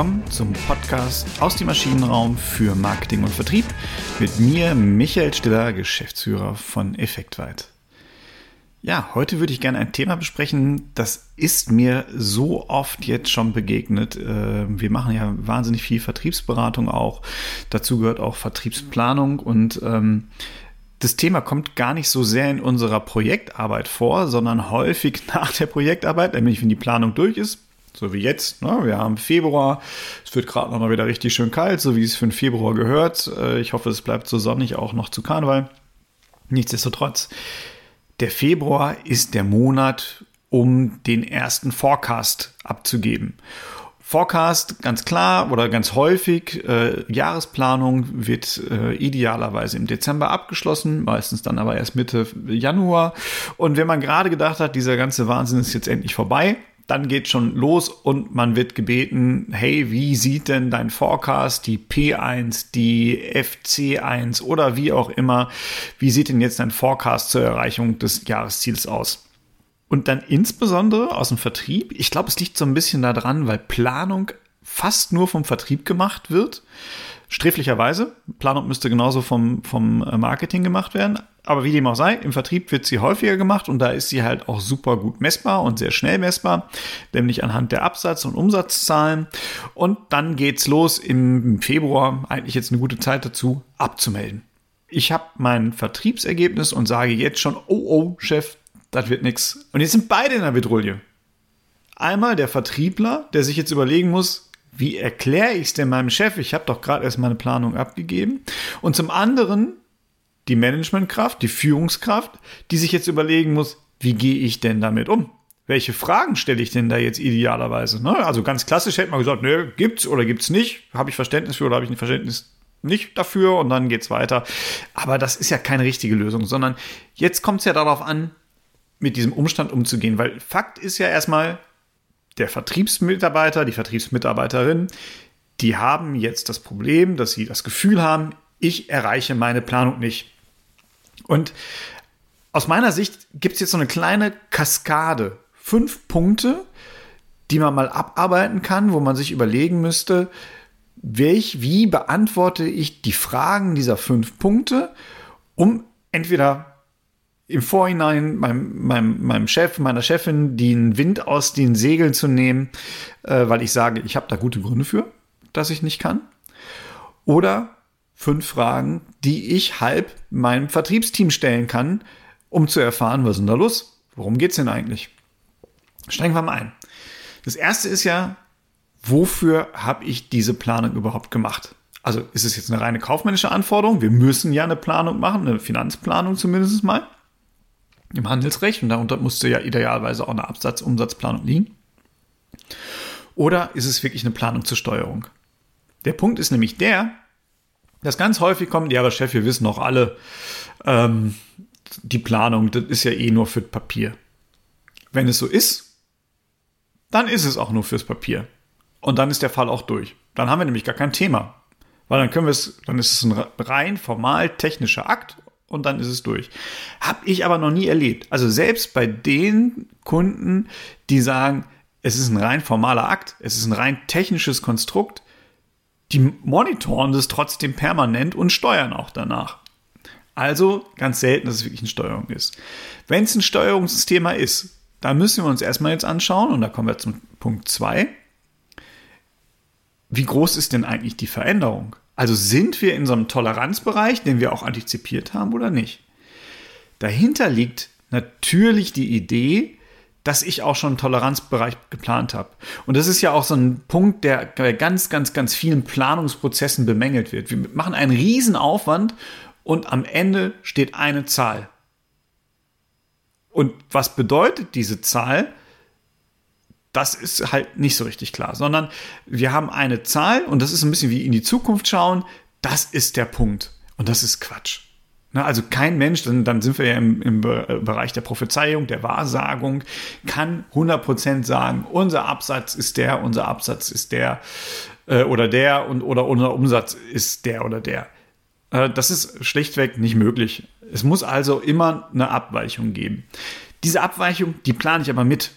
willkommen zum Podcast aus dem Maschinenraum für Marketing und Vertrieb mit mir, Michael Stiller, Geschäftsführer von Effektweit. Ja, heute würde ich gerne ein Thema besprechen, das ist mir so oft jetzt schon begegnet. Äh, wir machen ja wahnsinnig viel Vertriebsberatung auch. Dazu gehört auch Vertriebsplanung und ähm, das Thema kommt gar nicht so sehr in unserer Projektarbeit vor, sondern häufig nach der Projektarbeit, nämlich wenn die Planung durch ist, so wie jetzt. Ne? Wir haben Februar, es wird gerade noch mal wieder richtig schön kalt, so wie es für den Februar gehört. Äh, ich hoffe, es bleibt so sonnig auch noch zu Karneval. Nichtsdestotrotz, der Februar ist der Monat, um den ersten Forecast abzugeben. Forecast, ganz klar oder ganz häufig, äh, Jahresplanung wird äh, idealerweise im Dezember abgeschlossen, meistens dann aber erst Mitte Januar. Und wenn man gerade gedacht hat, dieser ganze Wahnsinn ist jetzt endlich vorbei, dann geht schon los und man wird gebeten, hey, wie sieht denn dein Forecast, die P1, die FC1 oder wie auch immer, wie sieht denn jetzt dein Forecast zur Erreichung des Jahresziels aus? Und dann insbesondere aus dem Vertrieb. Ich glaube, es liegt so ein bisschen daran, weil Planung fast nur vom Vertrieb gemacht wird. Sträflicherweise. Planung müsste genauso vom, vom äh, Marketing gemacht werden. Aber wie dem auch sei, im Vertrieb wird sie häufiger gemacht und da ist sie halt auch super gut messbar und sehr schnell messbar, nämlich anhand der Absatz- und Umsatzzahlen. Und dann geht's los im Februar, eigentlich jetzt eine gute Zeit dazu, abzumelden. Ich habe mein Vertriebsergebnis und sage jetzt schon, oh oh, Chef, das wird nix. Und jetzt sind beide in der Bedrulle. Einmal der Vertriebler, der sich jetzt überlegen muss, wie erkläre ich es denn meinem Chef? Ich habe doch gerade erst meine Planung abgegeben. Und zum anderen die Managementkraft, die Führungskraft, die sich jetzt überlegen muss, wie gehe ich denn damit um? Welche Fragen stelle ich denn da jetzt idealerweise? Ne? Also ganz klassisch hätte man gesagt, ne, gibt's oder gibt's nicht? Habe ich Verständnis für oder habe ich ein Verständnis nicht dafür? Und dann geht's weiter. Aber das ist ja keine richtige Lösung, sondern jetzt kommt es ja darauf an, mit diesem Umstand umzugehen. Weil Fakt ist ja erstmal, der Vertriebsmitarbeiter, die Vertriebsmitarbeiterin, die haben jetzt das Problem, dass sie das Gefühl haben, ich erreiche meine Planung nicht. Und aus meiner Sicht gibt es jetzt so eine kleine Kaskade. Fünf Punkte, die man mal abarbeiten kann, wo man sich überlegen müsste, welch, wie beantworte ich die Fragen dieser fünf Punkte, um entweder im Vorhinein meinem, meinem, meinem Chef, meiner Chefin den Wind aus den Segeln zu nehmen, äh, weil ich sage, ich habe da gute Gründe für, dass ich nicht kann. Oder fünf Fragen, die ich halb meinem Vertriebsteam stellen kann, um zu erfahren, was ist denn da los? Worum geht's denn eigentlich? Steigen wir mal ein. Das erste ist ja, wofür habe ich diese Planung überhaupt gemacht? Also ist es jetzt eine reine kaufmännische Anforderung? Wir müssen ja eine Planung machen, eine Finanzplanung zumindest mal im Handelsrecht und darunter musste ja idealerweise auch eine Absatz-Umsatzplanung liegen. Oder ist es wirklich eine Planung zur Steuerung? Der Punkt ist nämlich der, dass ganz häufig kommt, ja, aber Chef, wir wissen doch alle, ähm, die Planung, das ist ja eh nur für Papier. Wenn es so ist, dann ist es auch nur fürs Papier. Und dann ist der Fall auch durch. Dann haben wir nämlich gar kein Thema. Weil dann können wir es, dann ist es ein rein formal technischer Akt und dann ist es durch. Hab ich aber noch nie erlebt. Also selbst bei den Kunden, die sagen, es ist ein rein formaler Akt, es ist ein rein technisches Konstrukt, die monitoren das trotzdem permanent und steuern auch danach. Also ganz selten, dass es wirklich eine Steuerung ist. Wenn es ein Steuerungsthema ist, dann müssen wir uns erstmal jetzt anschauen, und da kommen wir zum Punkt 2. Wie groß ist denn eigentlich die Veränderung? Also sind wir in so einem Toleranzbereich, den wir auch antizipiert haben oder nicht? Dahinter liegt natürlich die Idee, dass ich auch schon einen Toleranzbereich geplant habe. Und das ist ja auch so ein Punkt, der bei ganz, ganz, ganz vielen Planungsprozessen bemängelt wird. Wir machen einen riesen Aufwand und am Ende steht eine Zahl. Und was bedeutet diese Zahl? das ist halt nicht so richtig klar, sondern wir haben eine Zahl und das ist ein bisschen wie in die Zukunft schauen. Das ist der Punkt. Und das ist Quatsch. Na, also kein Mensch, dann, dann sind wir ja im, im Bereich der Prophezeiung, der Wahrsagung, kann 100% sagen, unser Absatz ist der, unser Absatz ist der äh, oder der und oder unser Umsatz ist der oder der. Äh, das ist schlichtweg nicht möglich. Es muss also immer eine Abweichung geben. Diese Abweichung, die plane ich aber mit.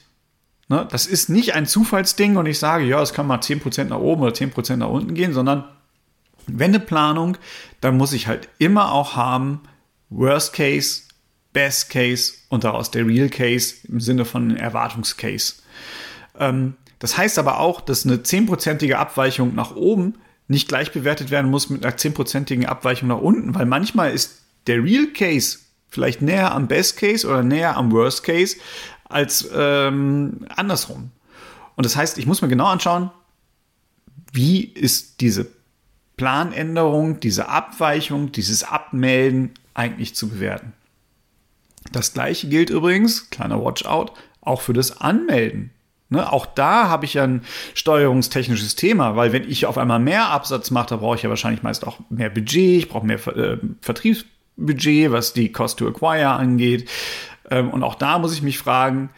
Ne? Das ist nicht ein Zufallsding und ich sage, ja, es kann mal 10% nach oben oder 10% nach unten gehen, sondern wenn eine Planung, dann muss ich halt immer auch haben, Worst Case, Best Case und daraus der Real Case im Sinne von Erwartungscase. Ähm, das heißt aber auch, dass eine 10%ige Abweichung nach oben nicht gleich bewertet werden muss mit einer 10%igen Abweichung nach unten, weil manchmal ist der Real Case vielleicht näher am Best Case oder näher am Worst Case als ähm, andersrum. Und das heißt, ich muss mir genau anschauen, wie ist diese Planänderung, diese Abweichung, dieses Abmelden eigentlich zu bewerten. Das gleiche gilt übrigens, kleiner Watchout, auch für das Anmelden. Ne, auch da habe ich ja ein steuerungstechnisches Thema, weil wenn ich auf einmal mehr Absatz mache, da brauche ich ja wahrscheinlich meist auch mehr Budget, ich brauche mehr äh, Vertriebsbudget, was die Cost to Acquire angeht. Ähm, und auch da muss ich mich fragen,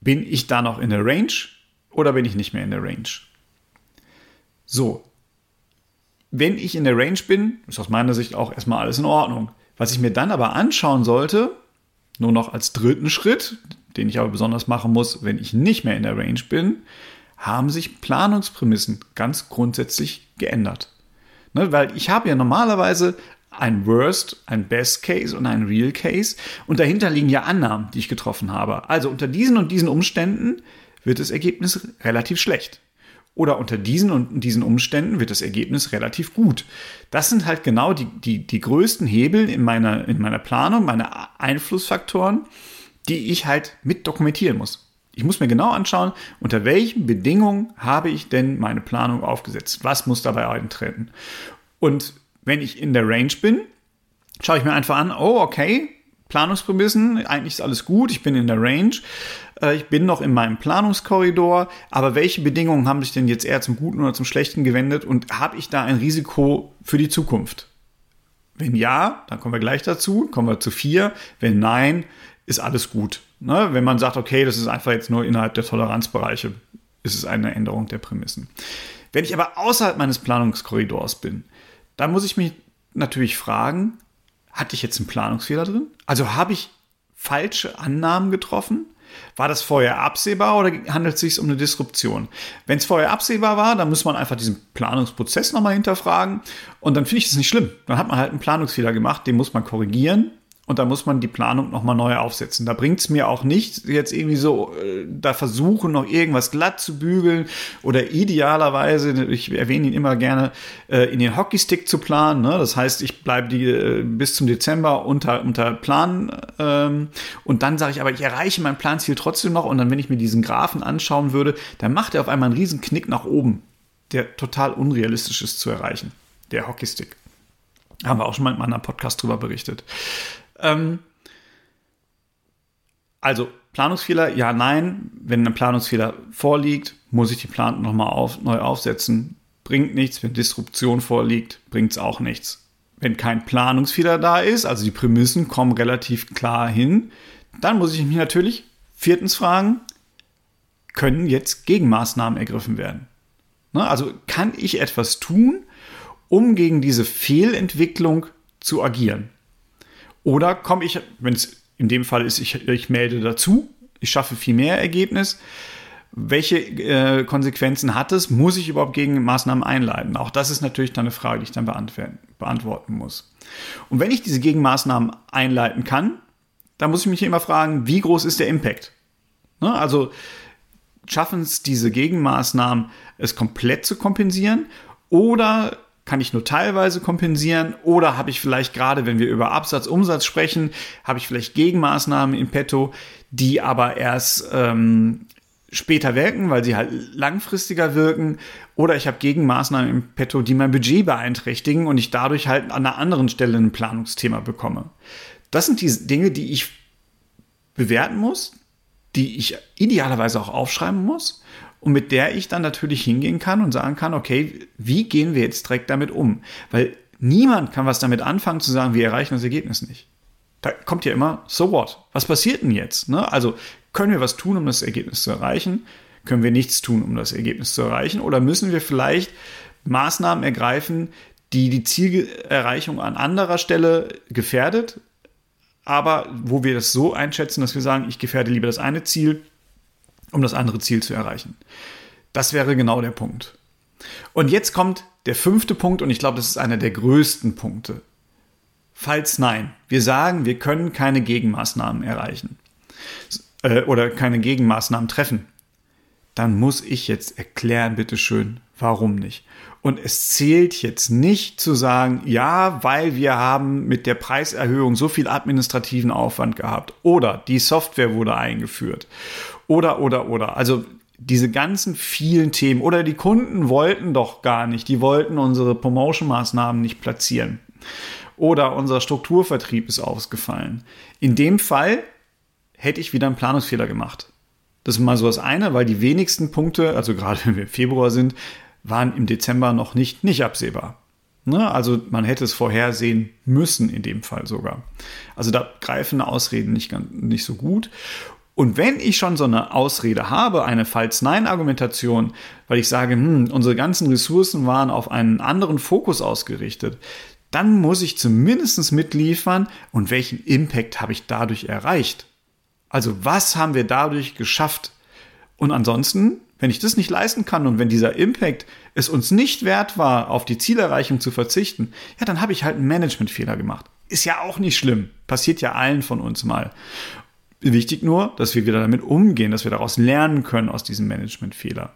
bin ich da noch in der Range oder bin ich nicht mehr in der Range? So, wenn ich in der Range bin, ist aus meiner Sicht auch erstmal alles in Ordnung. Was ich mir dann aber anschauen sollte, nur noch als dritten Schritt, den ich aber besonders machen muss, wenn ich nicht mehr in der Range bin, haben sich Planungsprämissen ganz grundsätzlich geändert. Ne, weil ich habe ja normalerweise ein Worst, ein Best Case und ein Real Case und dahinter liegen ja Annahmen, die ich getroffen habe. Also unter diesen und diesen Umständen wird das Ergebnis relativ schlecht. Oder unter diesen und diesen Umständen wird das Ergebnis relativ gut. Das sind halt genau die, die, die größten Hebel in meiner, in meiner Planung, meine Einflussfaktoren, die ich halt mit dokumentieren muss. Ich muss mir genau anschauen, unter welchen Bedingungen habe ich denn meine Planung aufgesetzt? Was muss dabei eintreten? Und wenn ich in der Range bin, schaue ich mir einfach an, oh, okay, Planungsprämissen, eigentlich ist alles gut, ich bin in der Range, äh, ich bin noch in meinem Planungskorridor, aber welche Bedingungen haben sich denn jetzt eher zum Guten oder zum Schlechten gewendet und habe ich da ein Risiko für die Zukunft? Wenn ja, dann kommen wir gleich dazu, kommen wir zu vier. Wenn nein, ist alles gut. Ne? Wenn man sagt, okay, das ist einfach jetzt nur innerhalb der Toleranzbereiche, ist es eine Änderung der Prämissen. Wenn ich aber außerhalb meines Planungskorridors bin, dann muss ich mich natürlich fragen, hatte ich jetzt einen Planungsfehler drin? Also habe ich falsche Annahmen getroffen? War das vorher absehbar oder handelt es sich um eine Disruption? Wenn es vorher absehbar war, dann muss man einfach diesen Planungsprozess nochmal hinterfragen und dann finde ich das nicht schlimm. Dann hat man halt einen Planungsfehler gemacht, den muss man korrigieren und da muss man die Planung nochmal neu aufsetzen. Da bringt es mir auch nicht, jetzt irgendwie so äh, da versuchen, noch irgendwas glatt zu bügeln oder idealerweise, ich erwähne ihn immer gerne, äh, in den Hockeystick zu planen. Ne? Das heißt, ich bleibe äh, bis zum Dezember unter, unter Plan ähm, und dann sage ich, aber ich erreiche mein Planziel trotzdem noch und dann, wenn ich mir diesen Graphen anschauen würde, dann macht er auf einmal einen riesen Knick nach oben, der total unrealistisch ist zu erreichen, der Hockeystick. Haben wir auch schon mal in einem anderen Podcast drüber berichtet. Ähm, also Planungsfehler, ja, nein. Wenn ein Planungsfehler vorliegt, muss ich die Planung nochmal auf, neu aufsetzen. Bringt nichts. Wenn Disruption vorliegt, bringt es auch nichts. Wenn kein Planungsfehler da ist, also die Prämissen kommen relativ klar hin, dann muss ich mich natürlich viertens fragen, können jetzt Gegenmaßnahmen ergriffen werden? Ne, also kann ich etwas tun, um gegen diese Fehlentwicklung zu agieren? Oder komme ich, wenn es in dem Fall ist, ich, ich melde dazu, ich schaffe viel mehr Ergebnis. Welche äh, Konsequenzen hat es? Muss ich überhaupt gegen Maßnahmen einleiten? Auch das ist natürlich dann eine Frage, die ich dann beantworten muss. Und wenn ich diese Gegenmaßnahmen einleiten kann, dann muss ich mich immer fragen, wie groß ist der Impact? Ne? Also schaffen es diese Gegenmaßnahmen, es komplett zu kompensieren? Oder kann ich nur teilweise kompensieren oder habe ich vielleicht gerade, wenn wir über Absatz, Umsatz sprechen, habe ich vielleicht Gegenmaßnahmen in petto, die aber erst ähm, später wirken, weil sie halt langfristiger wirken oder ich habe Gegenmaßnahmen im petto, die mein Budget beeinträchtigen und ich dadurch halt an einer anderen Stelle ein Planungsthema bekomme. Das sind die Dinge, die ich bewerten muss, die ich idealerweise auch aufschreiben muss und mit der ich dann natürlich hingehen kann und sagen kann, okay, wie gehen wir jetzt direkt damit um? Weil niemand kann was damit anfangen zu sagen, wir erreichen das Ergebnis nicht. Da kommt ja immer, so what? Was passiert denn jetzt? Ne? Also können wir was tun, um das Ergebnis zu erreichen? Können wir nichts tun, um das Ergebnis zu erreichen? Oder müssen wir vielleicht Maßnahmen ergreifen, die die Zielerreichung an anderer Stelle gefährdet, aber wo wir das so einschätzen, dass wir sagen, ich gefährde lieber das eine Ziel um das andere Ziel zu erreichen. Das wäre genau der Punkt. Und jetzt kommt der fünfte Punkt und ich glaube, das ist einer der größten Punkte. Falls nein, wir sagen, wir können keine Gegenmaßnahmen erreichen äh, oder keine Gegenmaßnahmen treffen, dann muss ich jetzt erklären, bitteschön, warum nicht. Und es zählt jetzt nicht zu sagen, ja, weil wir haben mit der Preiserhöhung so viel administrativen Aufwand gehabt oder die Software wurde eingeführt oder, oder, oder. Also diese ganzen vielen Themen oder die Kunden wollten doch gar nicht, die wollten unsere Promotion-Maßnahmen nicht platzieren oder unser Strukturvertrieb ist ausgefallen. In dem Fall hätte ich wieder einen Planungsfehler gemacht. Das ist mal so das eine, weil die wenigsten Punkte, also gerade wenn wir im Februar sind, waren im Dezember noch nicht, nicht absehbar. Ne? Also man hätte es vorhersehen müssen in dem Fall sogar. Also da greifen Ausreden nicht, nicht so gut. Und wenn ich schon so eine Ausrede habe, eine Falls-Nein-Argumentation, weil ich sage, hm, unsere ganzen Ressourcen waren auf einen anderen Fokus ausgerichtet, dann muss ich zumindest mitliefern und welchen Impact habe ich dadurch erreicht. Also was haben wir dadurch geschafft? Und ansonsten, wenn ich das nicht leisten kann und wenn dieser Impact es uns nicht wert war, auf die Zielerreichung zu verzichten, ja, dann habe ich halt einen Managementfehler gemacht. Ist ja auch nicht schlimm. Passiert ja allen von uns mal. Wichtig nur, dass wir wieder damit umgehen, dass wir daraus lernen können aus diesem Managementfehler.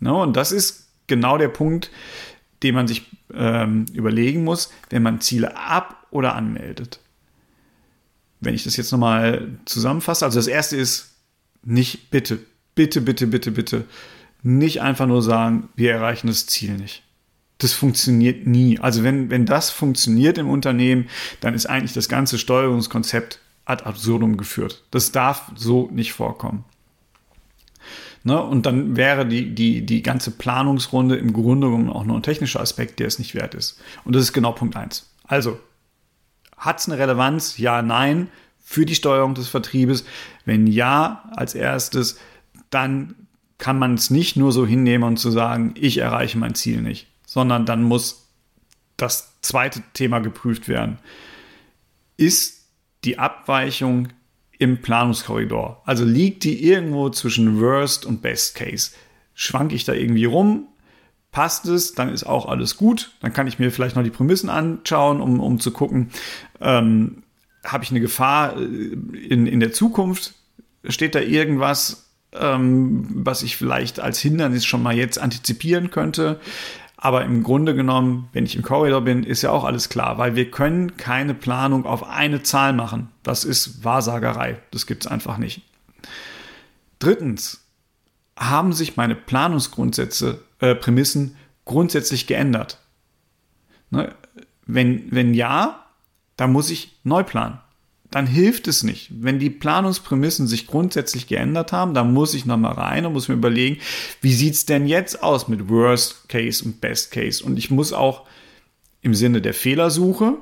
No, und das ist genau der Punkt, den man sich ähm, überlegen muss, wenn man Ziele ab- oder anmeldet wenn ich das jetzt nochmal zusammenfasse, also das erste ist, nicht bitte, bitte, bitte, bitte, bitte, nicht einfach nur sagen, wir erreichen das Ziel nicht. Das funktioniert nie. Also wenn, wenn das funktioniert im Unternehmen, dann ist eigentlich das ganze Steuerungskonzept ad absurdum geführt. Das darf so nicht vorkommen. Ne? Und dann wäre die, die, die ganze Planungsrunde im Grunde genommen auch nur ein technischer Aspekt, der es nicht wert ist. Und das ist genau Punkt eins. Also, hat es eine Relevanz? Ja, nein. Für die Steuerung des Vertriebes? Wenn ja, als erstes, dann kann man es nicht nur so hinnehmen und zu sagen, ich erreiche mein Ziel nicht, sondern dann muss das zweite Thema geprüft werden. Ist die Abweichung im Planungskorridor? Also liegt die irgendwo zwischen Worst und Best Case? Schwank ich da irgendwie rum? passt es, dann ist auch alles gut. Dann kann ich mir vielleicht noch die Prämissen anschauen, um, um zu gucken, ähm, habe ich eine Gefahr äh, in, in der Zukunft? Steht da irgendwas, ähm, was ich vielleicht als Hindernis schon mal jetzt antizipieren könnte? Aber im Grunde genommen, wenn ich im Korridor bin, ist ja auch alles klar, weil wir können keine Planung auf eine Zahl machen. Das ist Wahrsagerei. Das gibt es einfach nicht. Drittens, haben sich meine Planungsgrundsätze äh, Prämissen grundsätzlich geändert? Ne? Wenn, wenn ja, dann muss ich neu planen. Dann hilft es nicht. Wenn die Planungsprämissen sich grundsätzlich geändert haben, dann muss ich nochmal rein und muss mir überlegen, wie sieht es denn jetzt aus mit Worst Case und Best Case? Und ich muss auch im Sinne der Fehlersuche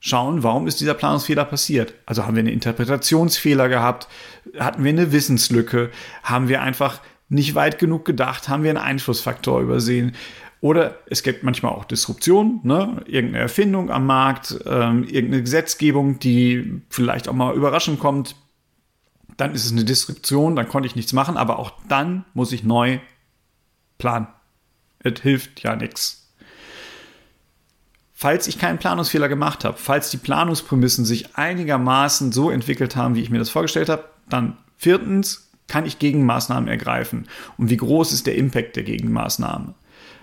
schauen, warum ist dieser Planungsfehler passiert? Also haben wir einen Interpretationsfehler gehabt? Hatten wir eine Wissenslücke? Haben wir einfach nicht weit genug gedacht, haben wir einen Einflussfaktor übersehen. Oder es gibt manchmal auch Disruption, ne? irgendeine Erfindung am Markt, ähm, irgendeine Gesetzgebung, die vielleicht auch mal überraschend kommt. Dann ist es eine Disruption, dann konnte ich nichts machen, aber auch dann muss ich neu planen. Es hilft ja nichts. Falls ich keinen Planungsfehler gemacht habe, falls die Planungsprämissen sich einigermaßen so entwickelt haben, wie ich mir das vorgestellt habe, dann viertens kann ich Gegenmaßnahmen ergreifen? Und wie groß ist der Impact der Gegenmaßnahme?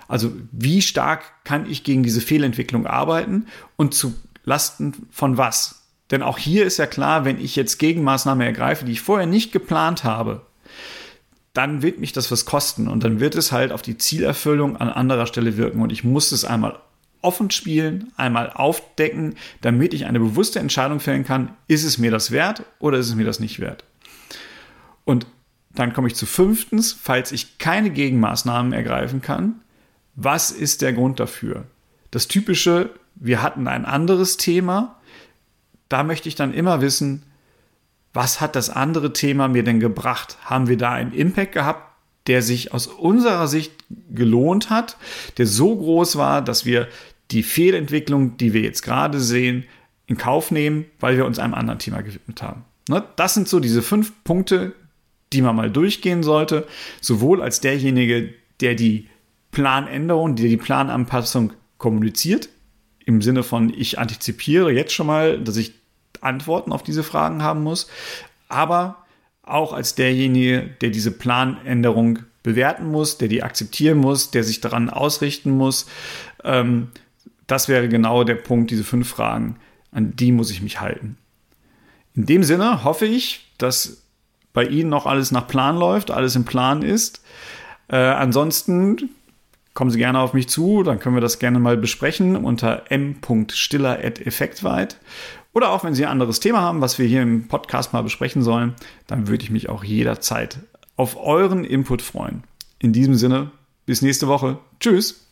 Also wie stark kann ich gegen diese Fehlentwicklung arbeiten und zu Lasten von was? Denn auch hier ist ja klar, wenn ich jetzt Gegenmaßnahmen ergreife, die ich vorher nicht geplant habe, dann wird mich das was kosten und dann wird es halt auf die Zielerfüllung an anderer Stelle wirken und ich muss es einmal offen spielen, einmal aufdecken, damit ich eine bewusste Entscheidung fällen kann, ist es mir das wert oder ist es mir das nicht wert? Und dann komme ich zu fünftens, falls ich keine Gegenmaßnahmen ergreifen kann, was ist der Grund dafür? Das typische, wir hatten ein anderes Thema, da möchte ich dann immer wissen, was hat das andere Thema mir denn gebracht? Haben wir da einen Impact gehabt, der sich aus unserer Sicht gelohnt hat, der so groß war, dass wir die Fehlentwicklung, die wir jetzt gerade sehen, in Kauf nehmen, weil wir uns einem anderen Thema gewidmet haben. Ne? Das sind so diese fünf Punkte, die man mal durchgehen sollte, sowohl als derjenige, der die Planänderung, der die Plananpassung kommuniziert, im Sinne von ich antizipiere jetzt schon mal, dass ich Antworten auf diese Fragen haben muss, aber auch als derjenige, der diese Planänderung bewerten muss, der die akzeptieren muss, der sich daran ausrichten muss. Ähm, das wäre genau der Punkt, diese fünf Fragen, an die muss ich mich halten. In dem Sinne hoffe ich, dass bei Ihnen noch alles nach Plan läuft, alles im Plan ist. Äh, ansonsten kommen Sie gerne auf mich zu, dann können wir das gerne mal besprechen unter m.stiller.effektweit. Oder auch wenn Sie ein anderes Thema haben, was wir hier im Podcast mal besprechen sollen, dann würde ich mich auch jederzeit auf euren Input freuen. In diesem Sinne, bis nächste Woche. Tschüss.